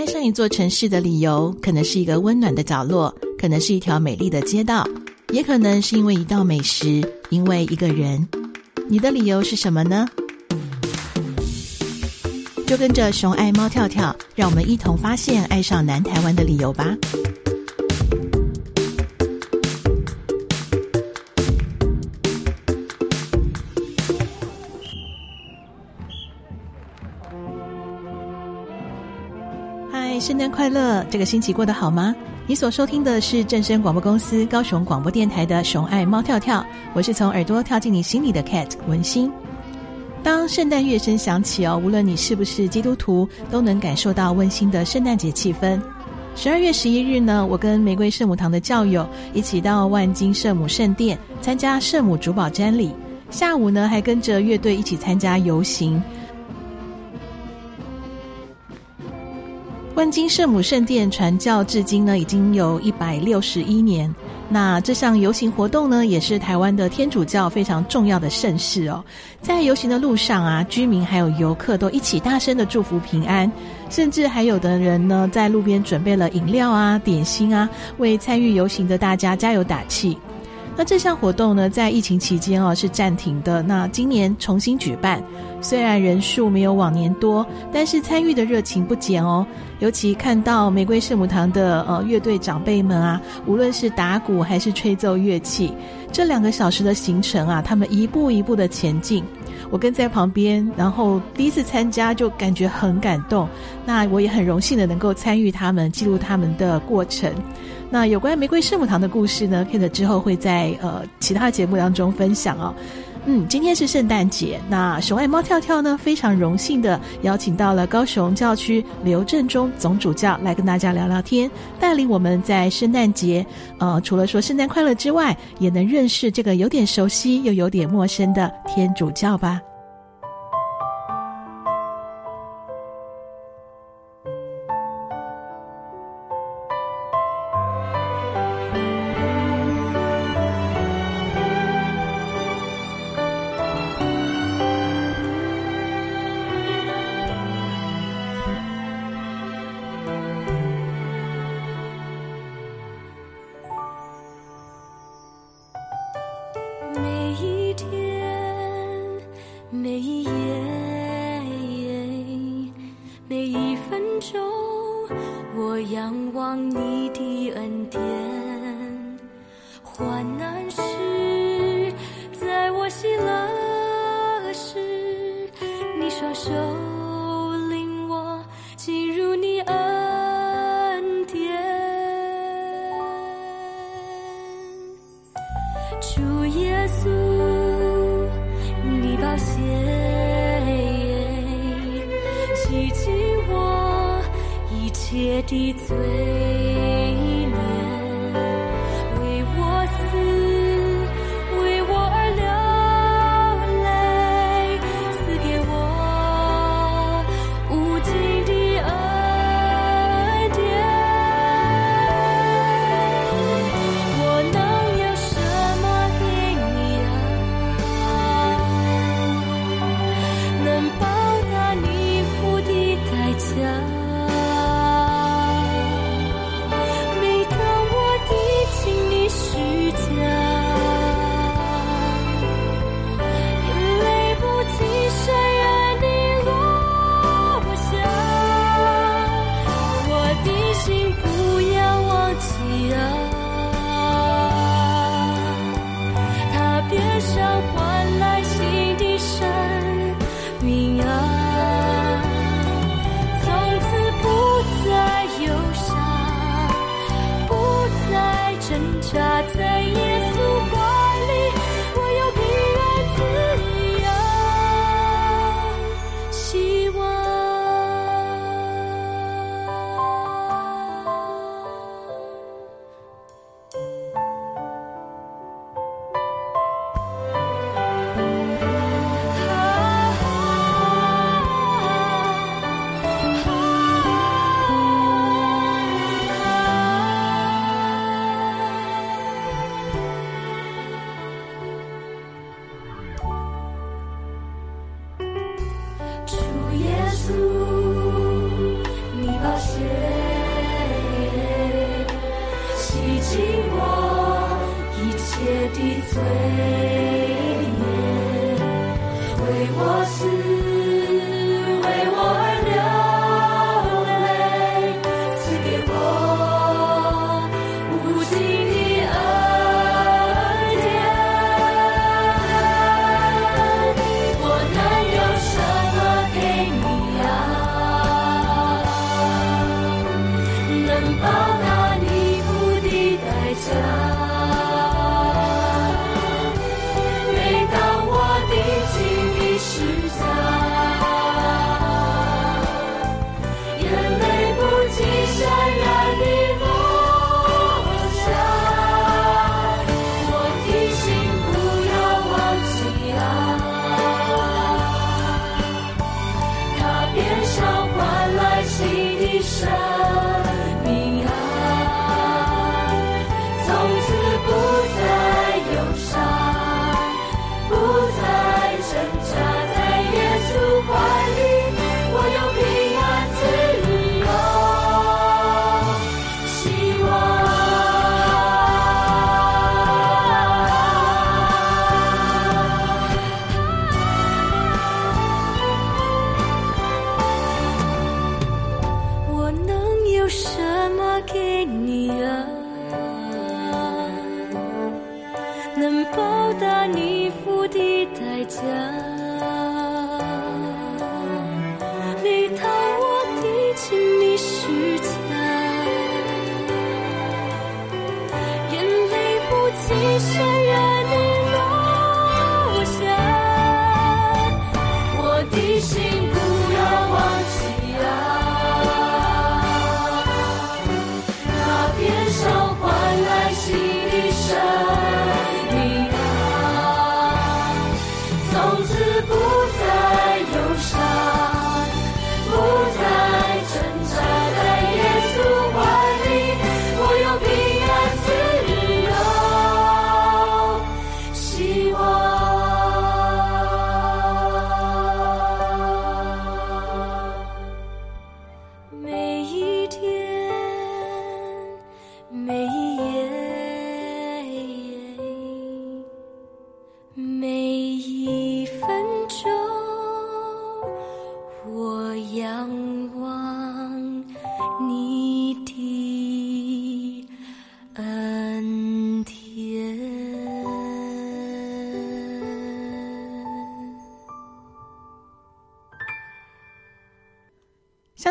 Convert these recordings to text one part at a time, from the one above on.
爱上一座城市的理由，可能是一个温暖的角落，可能是一条美丽的街道，也可能是因为一道美食，因为一个人。你的理由是什么呢？就跟着熊爱猫跳跳，让我们一同发现爱上南台湾的理由吧。圣诞快乐！这个星期过得好吗？你所收听的是正声广播公司高雄广播电台的熊爱猫跳跳，我是从耳朵跳进你心里的 Cat 文心。当圣诞乐声响起哦，无论你是不是基督徒，都能感受到温馨的圣诞节气氛。十二月十一日呢，我跟玫瑰圣母堂的教友一起到万金圣母圣殿参加圣母主保瞻礼，下午呢还跟着乐队一起参加游行。万金圣母圣殿传教至今呢，已经有一百六十一年。那这项游行活动呢，也是台湾的天主教非常重要的盛事哦。在游行的路上啊，居民还有游客都一起大声的祝福平安，甚至还有的人呢，在路边准备了饮料啊、点心啊，为参与游行的大家加油打气。那这项活动呢，在疫情期间哦是暂停的。那今年重新举办，虽然人数没有往年多，但是参与的热情不减哦。尤其看到玫瑰圣母堂的呃乐队长辈们啊，无论是打鼓还是吹奏乐器，这两个小时的行程啊，他们一步一步的前进。我跟在旁边，然后第一次参加就感觉很感动。那我也很荣幸的能够参与他们，记录他们的过程。那有关玫瑰圣母堂的故事呢，Kate 之后会在呃其他节目当中分享哦。嗯，今天是圣诞节，那熊爱猫跳跳呢，非常荣幸的邀请到了高雄教区刘正中总主教来跟大家聊聊天，带领我们在圣诞节，呃，除了说圣诞快乐之外，也能认识这个有点熟悉又有点陌生的天主教吧。洗净我一切的罪。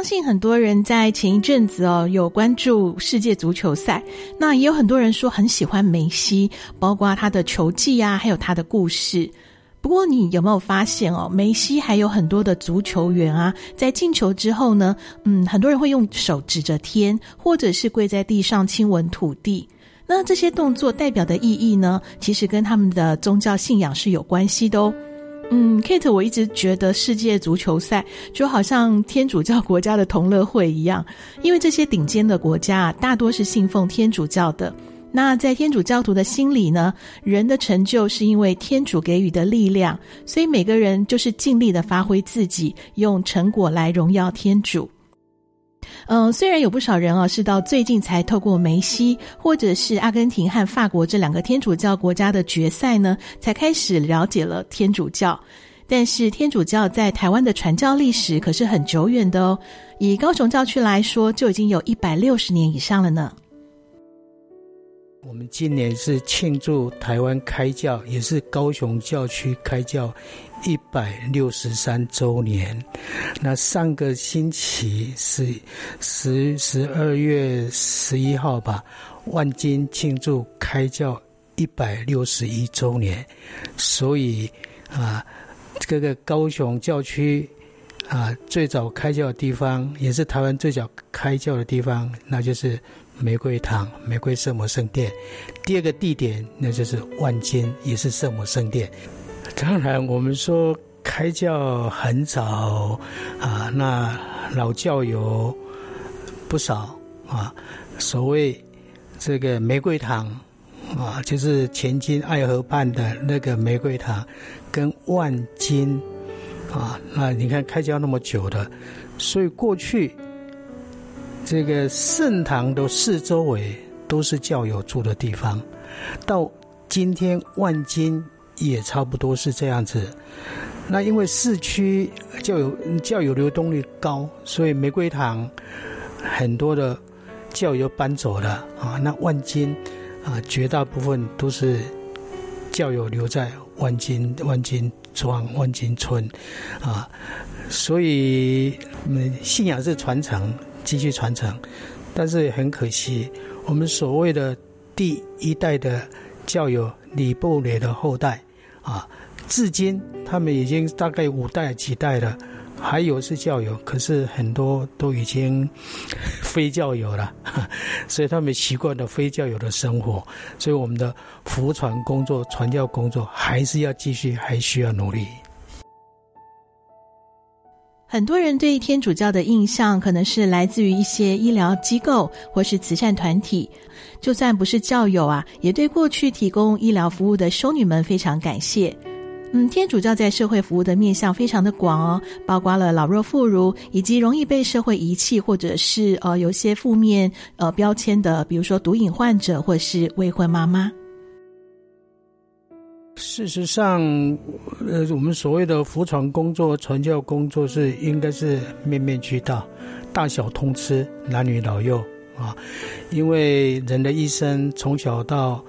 信很多人在前一阵子哦有关注世界足球赛，那也有很多人说很喜欢梅西，包括他的球技啊，还有他的故事。不过你有没有发现哦，梅西还有很多的足球员啊，在进球之后呢，嗯，很多人会用手指着天，或者是跪在地上亲吻土地。那这些动作代表的意义呢，其实跟他们的宗教信仰是有关系的哦。嗯，Kate，我一直觉得世界足球赛就好像天主教国家的同乐会一样，因为这些顶尖的国家大多是信奉天主教的。那在天主教徒的心里呢，人的成就是因为天主给予的力量，所以每个人就是尽力的发挥自己，用成果来荣耀天主。嗯，虽然有不少人啊是到最近才透过梅西或者是阿根廷和法国这两个天主教国家的决赛呢，才开始了解了天主教，但是天主教在台湾的传教历史可是很久远的哦。以高雄教区来说，就已经有一百六十年以上了呢。我们今年是庆祝台湾开教，也是高雄教区开教。一百六十三周年，那上个星期是十十二月十一号吧，万金庆祝开教一百六十一周年，所以啊，这个高雄教区啊最早开教的地方，也是台湾最早开教的地方，那就是玫瑰堂玫瑰圣母圣殿。第二个地点，那就是万金，也是圣母圣殿。当然，我们说开教很早啊，那老教友不少啊。所谓这个玫瑰堂啊，就是前金爱河畔的那个玫瑰堂，跟万金啊，那你看开教那么久的，所以过去这个圣堂的四周围都是教友住的地方，到。今天万金也差不多是这样子。那因为市区教友教友流动率高，所以玫瑰堂很多的教友搬走了啊。那万金啊，绝大部分都是教友留在万金万金庄万金村啊。所以，嗯，信仰是传承，继续传承，但是也很可惜，我们所谓的第一代的教友李布雷的后代啊，至今他们已经大概五代几代了，还有是教友，可是很多都已经 非教友了，所以他们习惯了非教友的生活，所以我们的福传工作、传教工作还是要继续，还需要努力。很多人对天主教的印象可能是来自于一些医疗机构或是慈善团体，就算不是教友啊，也对过去提供医疗服务的修女们非常感谢。嗯，天主教在社会服务的面向非常的广哦，包括了老弱妇孺以及容易被社会遗弃或者是呃有些负面呃标签的，比如说毒瘾患者或是未婚妈妈。事实上，呃，我们所谓的服传工作、传教工作是应该是面面俱到，大小通吃，男女老幼啊。因为人的一生从小到，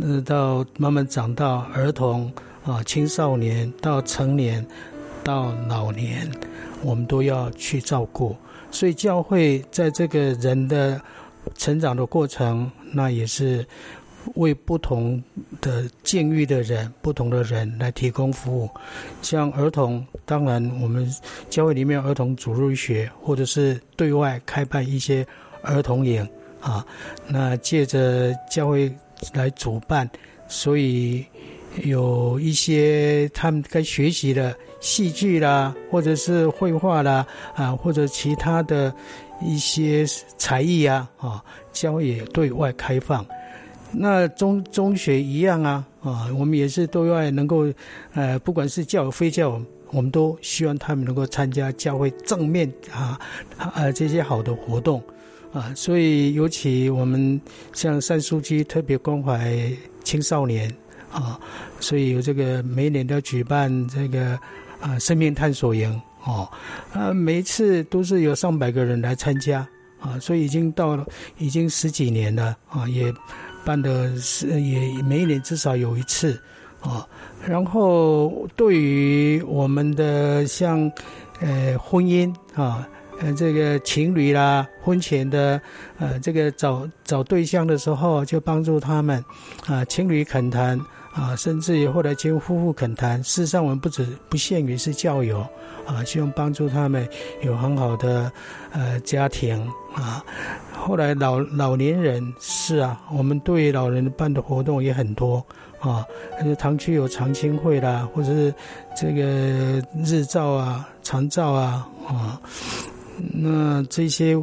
呃，到慢慢长到儿童啊、青少年到成年到老年，我们都要去照顾。所以教会在这个人的成长的过程，那也是。为不同的境遇的人、不同的人来提供服务，像儿童，当然我们教会里面儿童主入学，或者是对外开办一些儿童营啊，那借着教会来主办，所以有一些他们该学习的戏剧啦，或者是绘画啦啊，或者其他的一些才艺啊啊，教会也对外开放。那中中学一样啊，啊，我们也是都要能够，呃，不管是教非教，我们都希望他们能够参加教会正面啊，啊这些好的活动，啊，所以尤其我们像三书记特别关怀青少年啊，所以有这个每年都要举办这个啊生命探索营哦，啊，每次都是有上百个人来参加啊，所以已经到了已经十几年了啊，也。办的是也每一年至少有一次，啊，然后对于我们的像，呃，婚姻啊，呃，这个情侣啦，婚前的，呃，这个找找对象的时候，就帮助他们，啊，情侣恳谈，啊，甚至于后来结婚夫妇恳谈。事实上，我们不止不限于是教友，啊，希望帮助他们有很好的，呃，家庭，啊。后来老老年人是啊，我们对老人办的活动也很多啊，堂区有长青会啦，或者是这个日照啊、长照啊啊，那这些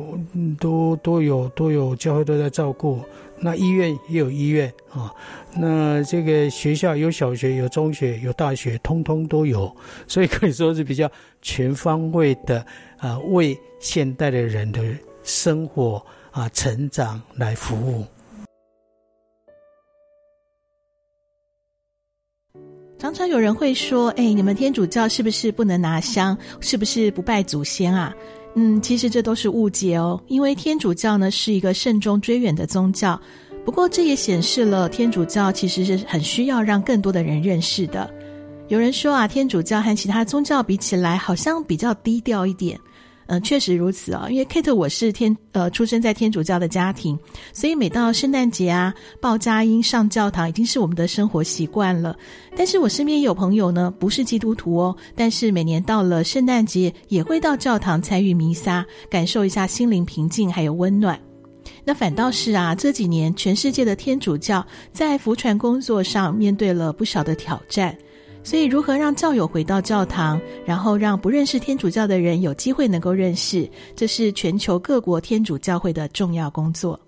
都都有都有教会都在照顾。那医院也有医院啊，那这个学校有小学、有中学、有大学，通通都有，所以可以说是比较全方位的啊，为现代的人的生活。啊，成长来服务。常常有人会说：“哎，你们天主教是不是不能拿香？是不是不拜祖先啊？”嗯，其实这都是误解哦。因为天主教呢是一个慎终追远的宗教，不过这也显示了天主教其实是很需要让更多的人认识的。有人说啊，天主教和其他宗教比起来，好像比较低调一点。嗯，确实如此啊、因为 Kate 我是天呃出生在天主教的家庭，所以每到圣诞节啊，报佳音上教堂已经是我们的生活习惯了。但是我身边有朋友呢，不是基督徒哦，但是每年到了圣诞节也会到教堂参与弥撒，感受一下心灵平静还有温暖。那反倒是啊，这几年全世界的天主教在福传工作上面对了不少的挑战。所以，如何让教友回到教堂，然后让不认识天主教的人有机会能够认识，这是全球各国天主教会的重要工作。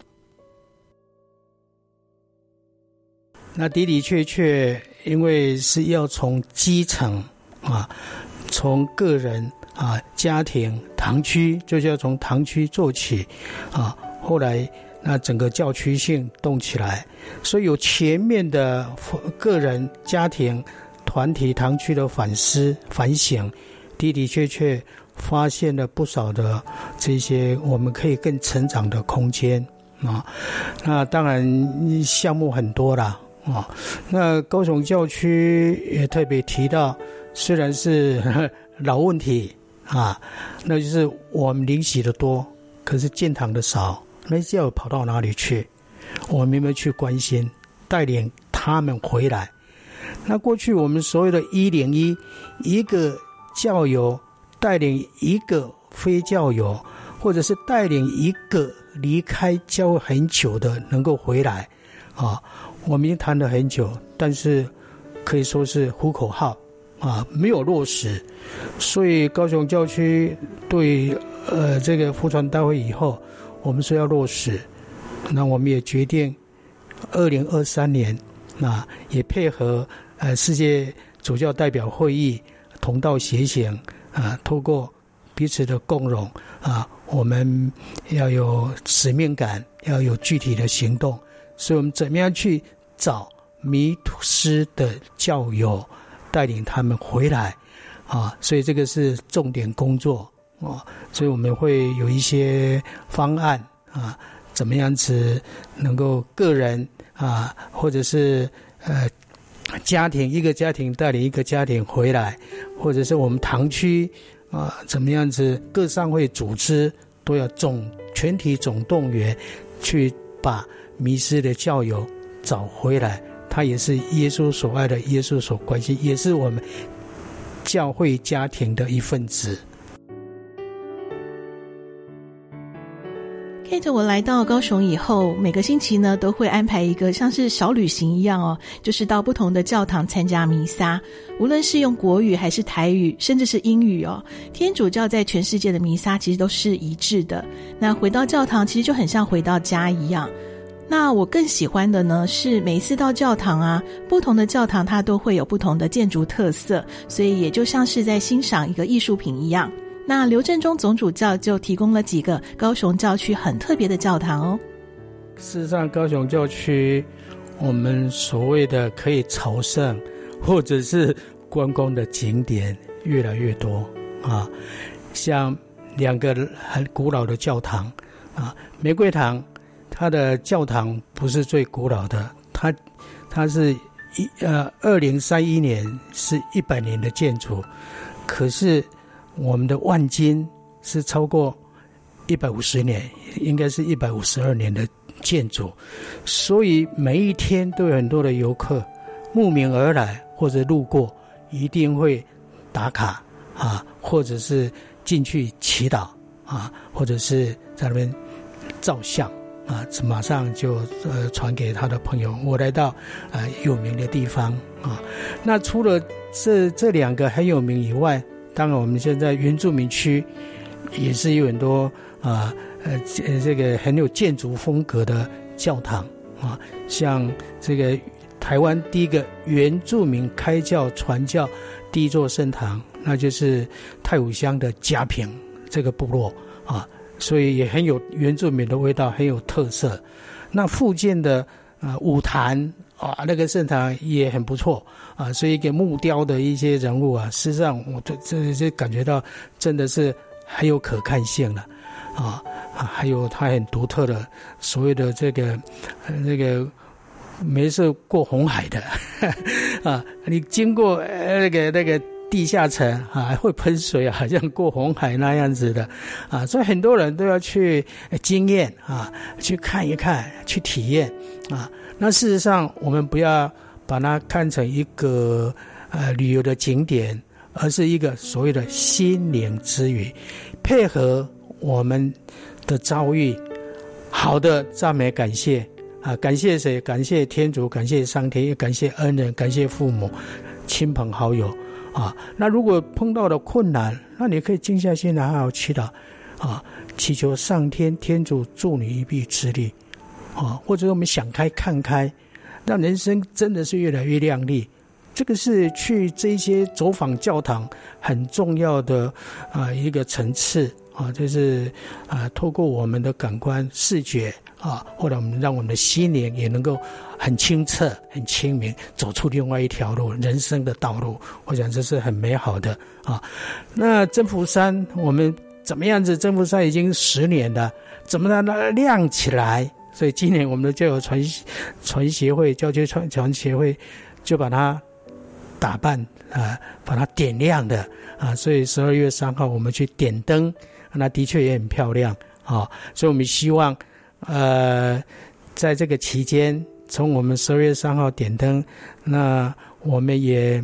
那的的确确，因为是要从基层啊，从个人啊、家庭、堂区，就是要从堂区做起啊，后来那整个教区性动起来，所以有全面的个人、家庭、团体、堂区的反思、反省，的的确确发现了不少的这些我们可以更成长的空间啊。那当然项目很多啦啊。那高雄教区也特别提到，虽然是 老问题啊，那就是我们领洗的多，可是建堂的少。那教友跑到哪里去？我们有没有去关心、带领他们回来？那过去我们所谓的一零一，一个教友带领一个非教友，或者是带领一个离开教会很久的能够回来，啊，我们已经谈了很久，但是可以说是呼口号啊，没有落实。所以高雄教区对呃这个复传大会以后。我们说要落实，那我们也决定，二零二三年，啊，也配合呃世界主教代表会议同道协行啊，透过彼此的共融啊，我们要有使命感，要有具体的行动。所以我们怎么样去找迷失的教友，带领他们回来啊？所以这个是重点工作。哦，所以我们会有一些方案啊，怎么样子能够个人啊，或者是呃家庭一个家庭带领一个家庭回来，或者是我们堂区啊，怎么样子各商会组织都要总全体总动员，去把迷失的教友找回来。他也是耶稣所爱的，耶稣所关心，也是我们教会家庭的一份子。跟着我来到高雄以后，每个星期呢都会安排一个像是小旅行一样哦，就是到不同的教堂参加弥撒，无论是用国语还是台语，甚至是英语哦。天主教在全世界的弥撒其实都是一致的。那回到教堂，其实就很像回到家一样。那我更喜欢的呢是每一次到教堂啊，不同的教堂它都会有不同的建筑特色，所以也就像是在欣赏一个艺术品一样。那刘振中总主教就提供了几个高雄教区很特别的教堂哦。事实上，高雄教区我们所谓的可以朝圣或者是观光的景点越来越多啊，像两个很古老的教堂啊，玫瑰堂，它的教堂不是最古老的，它它是一呃二零三一年是一百年的建筑，可是。我们的万金是超过一百五十年，应该是一百五十二年的建筑，所以每一天都有很多的游客慕名而来，或者路过，一定会打卡啊，或者是进去祈祷啊，或者是在那边照相啊，马上就呃传给他的朋友。我来到啊有名的地方啊，那除了这这两个很有名以外。当然，我们现在原住民区也是有很多啊呃这个很有建筑风格的教堂啊，像这个台湾第一个原住民开教传教第一座圣堂，那就是太武乡的嘉平这个部落啊，所以也很有原住民的味道，很有特色。那附近的啊五坛。啊，那个圣堂也很不错啊，所以一个木雕的一些人物啊，事实上我这这这感觉到真的是很有可看性了，啊，还有它很独特的所谓的这个那个没事过红海的 啊，你经过那个那个地下层啊，会喷水啊，好像过红海那样子的啊，所以很多人都要去经验啊，去看一看，去体验啊。那事实上，我们不要把它看成一个呃旅游的景点，而是一个所谓的心灵之旅，配合我们的遭遇，好的赞美感谢啊，感谢谁？感谢天主，感谢上天，也感谢恩人，感谢父母、亲朋好友啊。那如果碰到了困难，那你可以静下心来好好祈祷啊，祈求上天天主助你一臂之力。啊，或者我们想开看开，让人生真的是越来越亮丽。这个是去这些走访教堂很重要的啊一个层次啊，就是啊，透过我们的感官视觉啊，或者我们让我们的心灵也能够很清澈、很清明，走出另外一条路，人生的道路。我想这是很美好的啊。那征服山，我们怎么样子？征服山已经十年了，怎么让它亮起来？所以今年我们的教友传传协会、教区传传协会就把它打扮啊，把它点亮的啊。所以十二月三号我们去点灯。那的确也很漂亮啊，所以我们希望，呃，在这个期间，从我们十二月三号点灯，那我们也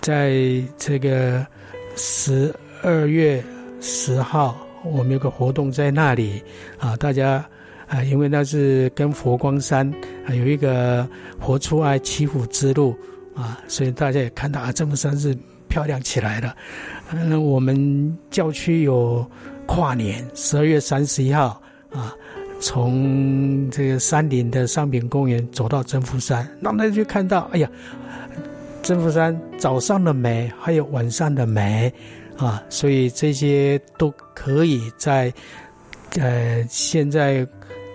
在这个十二月十号，我们有个活动在那里啊，大家啊，因为那是跟佛光山啊有一个活出爱祈福之路啊，所以大家也看到啊，真福山是漂亮起来了。嗯，我们教区有。跨年十二月三十一号啊，从这个山林的商品公园走到真福山，那么就看到，哎呀，真福山早上的美，还有晚上的美啊，所以这些都可以在呃现在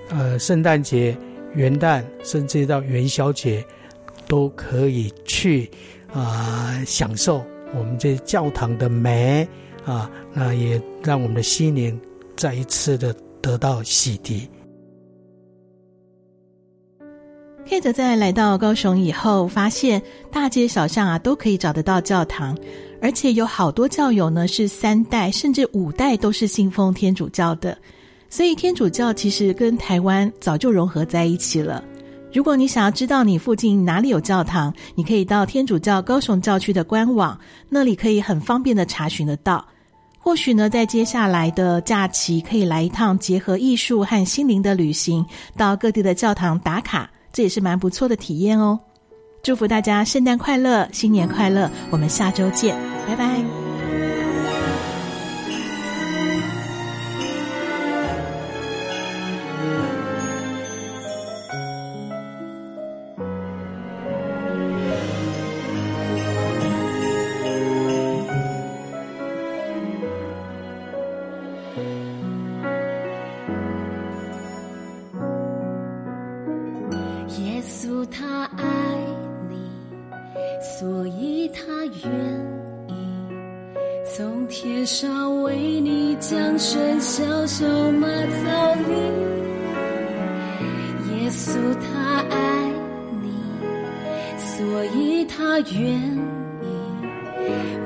呃圣诞节、元旦，甚至到元宵节，都可以去啊享受我们这教堂的美。啊，那也让我们的心灵再一次的得到洗涤。Kate 在来到高雄以后，发现大街小巷啊都可以找得到教堂，而且有好多教友呢是三代甚至五代都是信奉天主教的，所以天主教其实跟台湾早就融合在一起了。如果你想要知道你附近哪里有教堂，你可以到天主教高雄教区的官网，那里可以很方便的查询得到。或许呢，在接下来的假期，可以来一趟结合艺术和心灵的旅行，到各地的教堂打卡，这也是蛮不错的体验哦。祝福大家圣诞快乐，新年快乐！我们下周见，拜拜。他爱你，所以他愿意从天上为你降生，小小马槽里。耶稣他爱你，所以他愿意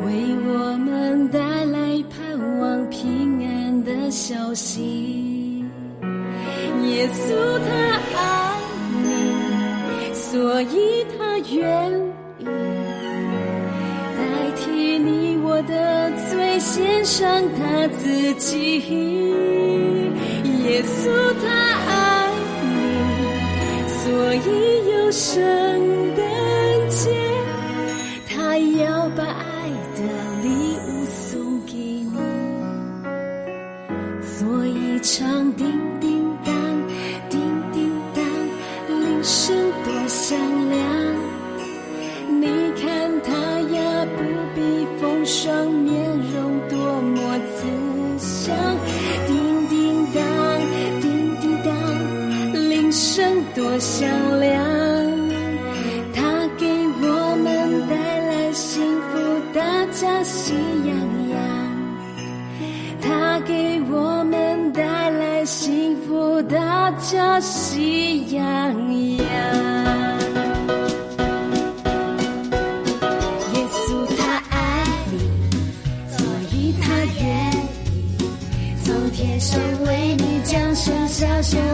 为我们带来盼望平安的消息。耶稣他。献上他自己耶稣他爱你。所以有圣诞节他要把爱的礼物送给你。做一场叮叮当叮叮当铃声多响亮。你看他呀不必风霜。着喜洋洋。耶稣他爱你，所以他愿意从天上为你降生小小。